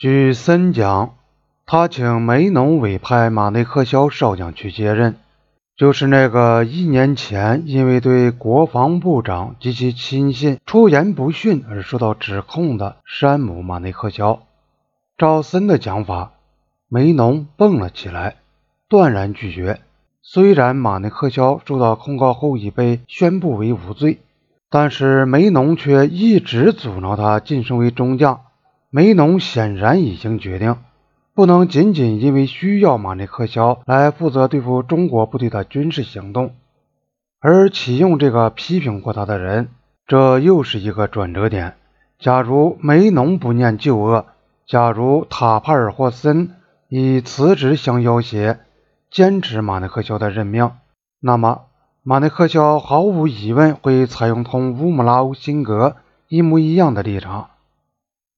据森讲，他请梅农委派马内克肖少将去接任，就是那个一年前因为对国防部长及其亲信出言不逊而受到指控的山姆马内克肖。照森的讲法，梅农蹦了起来，断然拒绝。虽然马内克肖受到控告后已被宣布为无罪，但是梅农却一直阻挠他晋升为中将。梅农显然已经决定，不能仅仅因为需要马内克肖来负责对付中国部队的军事行动，而启用这个批评过他的人。这又是一个转折点。假如梅农不念旧恶，假如塔帕尔霍森以辞职相要挟，坚持马内克肖的任命，那么马内克肖毫无疑问会采用同乌姆拉乌辛格一模一样的立场。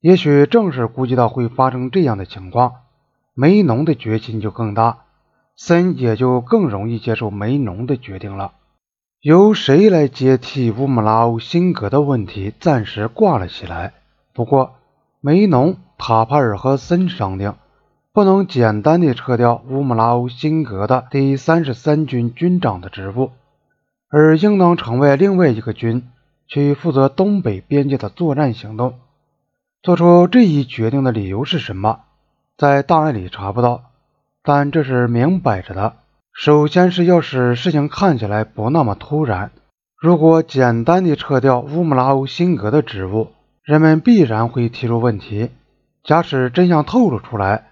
也许正是估计到会发生这样的情况，梅农的决心就更大，森也就更容易接受梅农的决定了。由谁来接替乌姆拉乌辛格的问题暂时挂了起来。不过，梅农、塔帕尔和森商定，不能简单的撤掉乌姆拉乌辛格的第三十三军军长的职务，而应当成为另外一个军，去负责东北边界的作战行动。做出这一决定的理由是什么？在档案里查不到，但这是明摆着的。首先是要使事情看起来不那么突然。如果简单的撤掉乌姆拉乌辛格的职务，人们必然会提出问题。假使真相透露出来，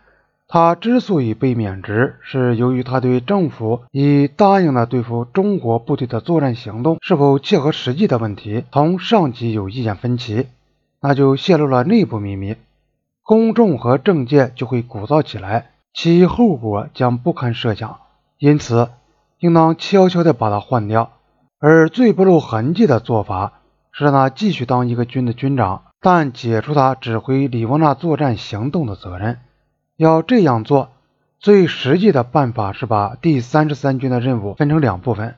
他之所以被免职，是由于他对政府已答应了对付中国部队的作战行动是否切合实际的问题，同上级有意见分歧。那就泄露了内部秘密，公众和政界就会鼓噪起来，其后果将不堪设想。因此，应当悄悄地把他换掉。而最不露痕迹的做法是让他继续当一个军的军长，但解除他指挥里沃纳作战行动的责任。要这样做，最实际的办法是把第三十三军的任务分成两部分。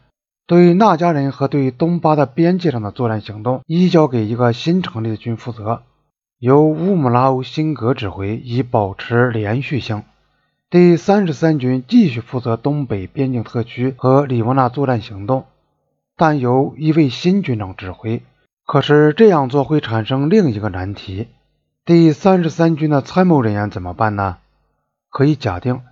对那家人和对东巴的边界上的作战行动移交给一个新成立的军负责，由乌姆拉乌辛格指挥，以保持连续性。第三十三军继续负责东北边境特区和里沃纳作战行动，但由一位新军长指挥。可是这样做会产生另一个难题：第三十三军的参谋人员怎么办呢？可以假定，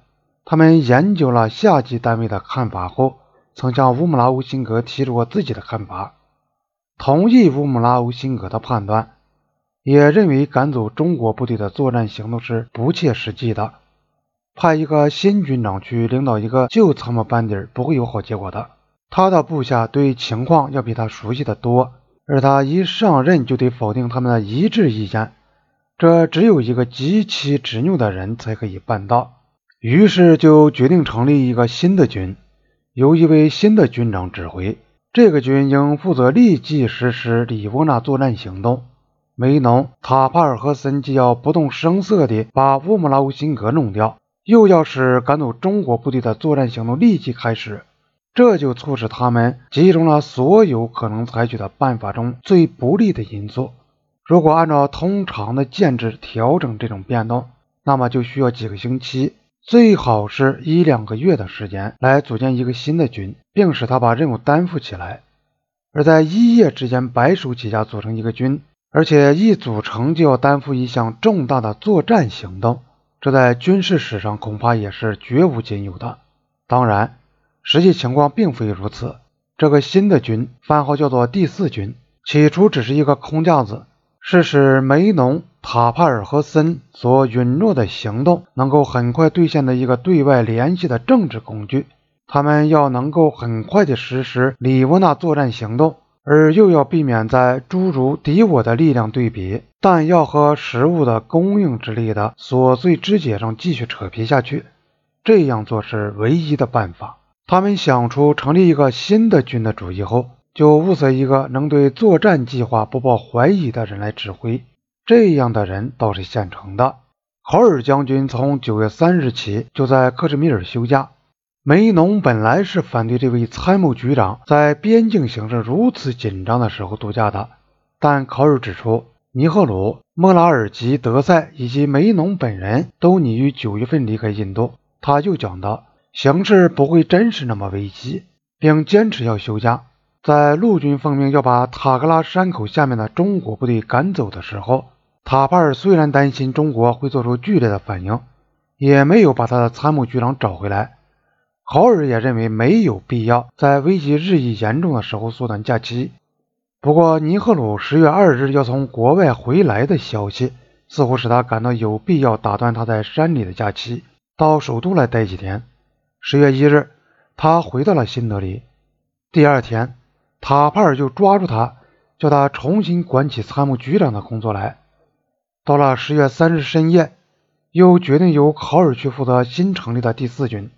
他们研究了下级单位的看法后。曾向乌姆拉乌辛格提出过自己的看法，同意乌姆拉乌辛格的判断，也认为赶走中国部队的作战行动是不切实际的。派一个新军长去领导一个旧参谋班底不会有好结果的。他的部下对情况要比他熟悉的多，而他一上任就得否定他们的一致意见，这只有一个极其执拗的人才可以办到。于是就决定成立一个新的军。由一位新的军长指挥，这个军应负责立即实施里沃纳作战行动。梅农、塔帕尔和森既要不动声色地把乌姆拉乌辛格弄掉，又要使赶走中国部队的作战行动立即开始，这就促使他们集中了所有可能采取的办法中最不利的因素。如果按照通常的建制调整这种变动，那么就需要几个星期。最好是一两个月的时间来组建一个新的军，并使他把任务担负起来。而在一夜之间白手起家组成一个军，而且一组成就要担负一项重大的作战行动，这在军事史上恐怕也是绝无仅有的。当然，实际情况并非如此。这个新的军番号叫做第四军，起初只是一个空架子，是使梅农。塔帕尔和森所允诺的行动能够很快兑现的一个对外联系的政治工具。他们要能够很快地实施里沃纳作战行动，而又要避免在诸如敌我的力量对比、弹药和食物的供应之类的琐碎肢解上继续扯皮下去。这样做是唯一的办法。他们想出成立一个新的军的主意后，就物色一个能对作战计划不抱怀疑的人来指挥。这样的人倒是现成的。考尔将军从九月三日起就在克什米尔休假。梅农本来是反对这位参谋局长在边境形势如此紧张的时候度假的，但考尔指出，尼赫鲁、莫拉尔吉、德塞以及梅农本人都拟于九月份离开印度。他就讲到，形势不会真是那么危急，并坚持要休假。在陆军奉命要把塔格拉山口下面的中国部队赶走的时候，塔帕尔虽然担心中国会做出剧烈的反应，也没有把他的参谋局长找回来。豪尔也认为没有必要在危机日益严重的时候缩短假期。不过，尼赫鲁十月二日要从国外回来的消息，似乎使他感到有必要打断他在山里的假期，到首都来待几天。十月一日，他回到了新德里。第二天。塔帕尔就抓住他，叫他重新管起参谋局长的工作来。到了十月三日深夜，又决定由考尔去负责新成立的第四军。